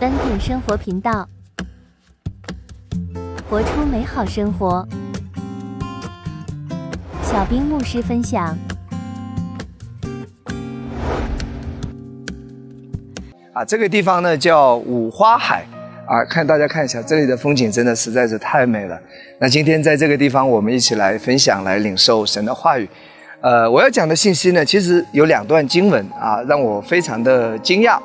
单点生活频道，活出美好生活。小兵牧师分享。啊，这个地方呢叫五花海啊，看大家看一下，这里的风景真的实在是太美了。那今天在这个地方，我们一起来分享，来领受神的话语。呃，我要讲的信息呢，其实有两段经文啊，让我非常的惊讶。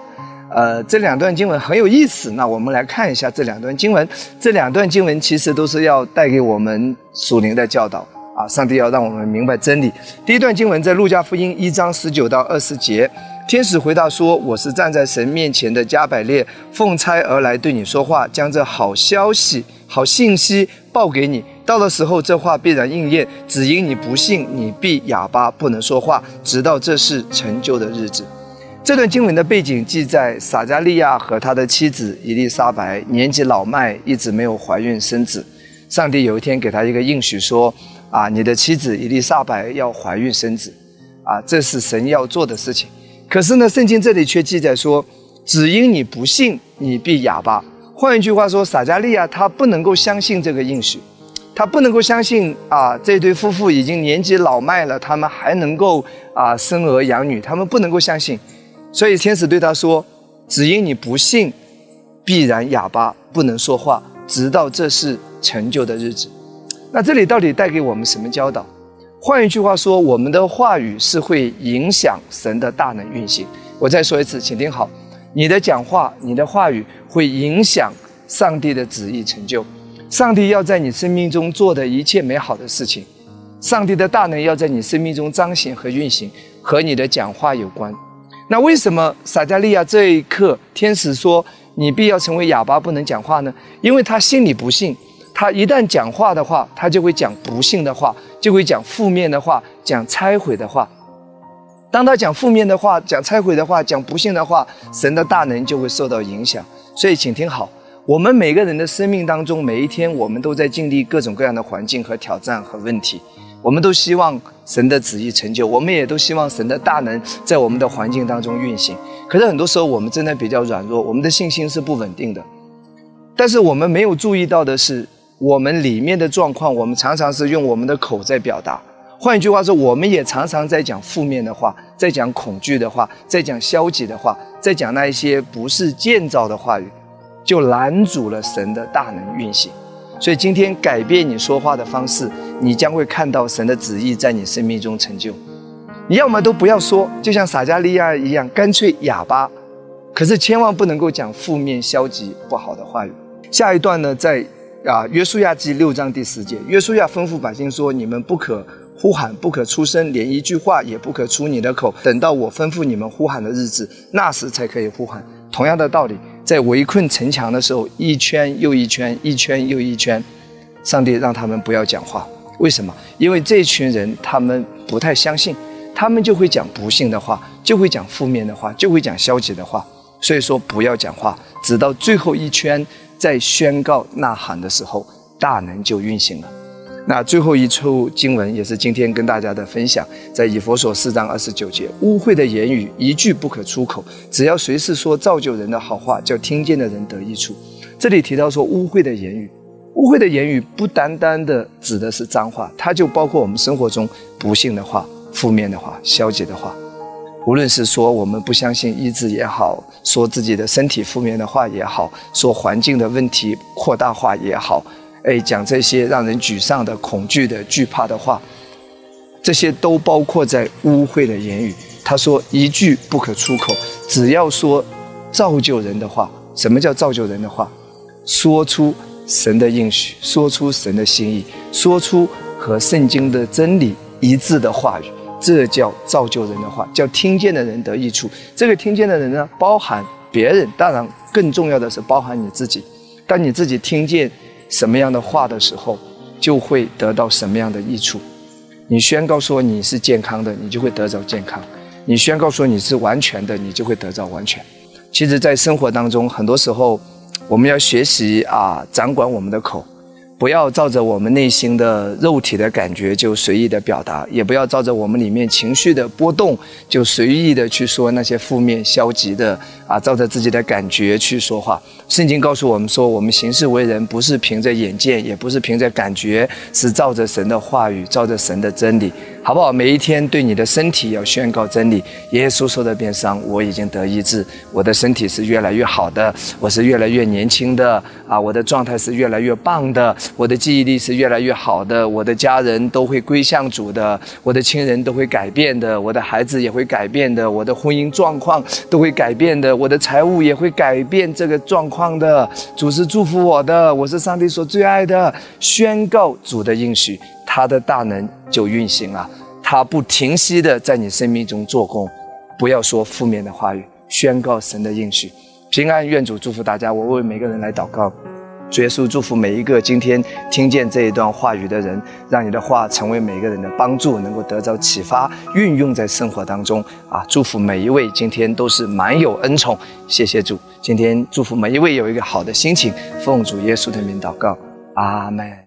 呃，这两段经文很有意思。那我们来看一下这两段经文。这两段经文其实都是要带给我们属灵的教导啊。上帝要让我们明白真理。第一段经文在路加福音一章十九到二十节，天使回答说：“我是站在神面前的加百列，奉差而来对你说话，将这好消息、好信息报给你。到的时候，这话必然应验。只因你不信，你必哑巴，不能说话，直到这事成就的日子。”这段经文的背景记载，撒加利亚和他的妻子伊丽莎白年纪老迈，一直没有怀孕生子。上帝有一天给他一个应许，说：“啊，你的妻子伊丽莎白要怀孕生子，啊，这是神要做的事情。”可是呢，圣经这里却记载说：“只因你不信，你必哑巴。”换一句话说，撒加利亚他不能够相信这个应许，他不能够相信啊，这对夫妇已经年纪老迈了，他们还能够啊生儿养女，他们不能够相信。所以天使对他说：“只因你不信，必然哑巴，不能说话，直到这是成就的日子。”那这里到底带给我们什么教导？换一句话说，我们的话语是会影响神的大能运行。我再说一次，请听好：你的讲话，你的话语会影响上帝的旨意成就。上帝要在你生命中做的一切美好的事情，上帝的大能要在你生命中彰显和运行，和你的讲话有关。那为什么撒加利亚这一刻，天使说你必要成为哑巴，不能讲话呢？因为他心里不信，他一旦讲话的话，他就会讲不幸的话，就会讲负面的话，讲拆毁的话。当他讲负面的话、讲拆毁的话、讲不幸的话，神的大能就会受到影响。所以，请听好，我们每个人的生命当中，每一天我们都在经历各种各样的环境和挑战和问题。我们都希望神的旨意成就，我们也都希望神的大能在我们的环境当中运行。可是很多时候我们真的比较软弱，我们的信心是不稳定的。但是我们没有注意到的是，我们里面的状况，我们常常是用我们的口在表达。换一句话说，我们也常常在讲负面的话，在讲恐惧的话，在讲消极的话，在讲那一些不是建造的话语，就拦阻了神的大能运行。所以今天改变你说话的方式，你将会看到神的旨意在你生命中成就。你要么都不要说，就像撒加利亚一样，干脆哑巴。可是千万不能够讲负面、消极、不好的话语。下一段呢，在啊约书亚记六章第十节，约书亚吩咐百姓说：“你们不可呼喊，不可出声，连一句话也不可出你的口，等到我吩咐你们呼喊的日子，那时才可以呼喊。”同样的道理。在围困城墙的时候，一圈又一圈，一圈又一圈，上帝让他们不要讲话。为什么？因为这群人他们不太相信，他们就会讲不幸的话，就会讲负面的话，就会讲消极的话。所以说不要讲话，直到最后一圈在宣告呐喊的时候，大能就运行了。那最后一处经文也是今天跟大家的分享，在以佛所四章二十九节，污秽的言语一句不可出口，只要随时说造就人的好话，叫听见的人得益处。这里提到说污秽的言语，污秽的言语不单单的指的是脏话，它就包括我们生活中不幸的话、负面的话、消极的话，无论是说我们不相信医治也好，说自己的身体负面的话也好，说环境的问题扩大化也好。哎，讲这些让人沮丧的、恐惧的、惧怕的话，这些都包括在污秽的言语。他说一句不可出口，只要说造就人的话。什么叫造就人的话？说出神的应许，说出神的心意，说出和圣经的真理一致的话语，这叫造就人的话，叫听见的人得益处。这个听见的人呢，包含别人，当然更重要的是包含你自己。当你自己听见。什么样的话的时候，就会得到什么样的益处。你宣告说你是健康的，你就会得到健康；你宣告说你是完全的，你就会得到完全。其实，在生活当中，很多时候我们要学习啊，掌管我们的口。不要照着我们内心的肉体的感觉就随意的表达，也不要照着我们里面情绪的波动就随意的去说那些负面消极的啊，照着自己的感觉去说话。圣经告诉我们说，我们行事为人不是凭着眼见，也不是凭着感觉，是照着神的话语，照着神的真理，好不好？每一天对你的身体要宣告真理。耶稣受的鞭伤，我已经得医治，我的身体是越来越好的，我是越来越年轻的啊，我的状态是越来越棒的。我的记忆力是越来越好的，我的家人都会归向主的，我的亲人都会改变的，我的孩子也会改变的，我的婚姻状况都会改变的，我的财务也会改变这个状况的。主是祝福我的，我是上帝所最爱的。宣告主的应许，他的大能就运行了，他不停息的在你生命中做工。不要说负面的话语，宣告神的应许，平安。愿主祝福大家。我为每个人来祷告。主耶稣祝福每一个今天听见这一段话语的人，让你的话成为每个人的帮助，能够得到启发，运用在生活当中啊！祝福每一位今天都是满有恩宠，谢谢主。今天祝福每一位有一个好的心情，奉主耶稣的名祷告，阿门。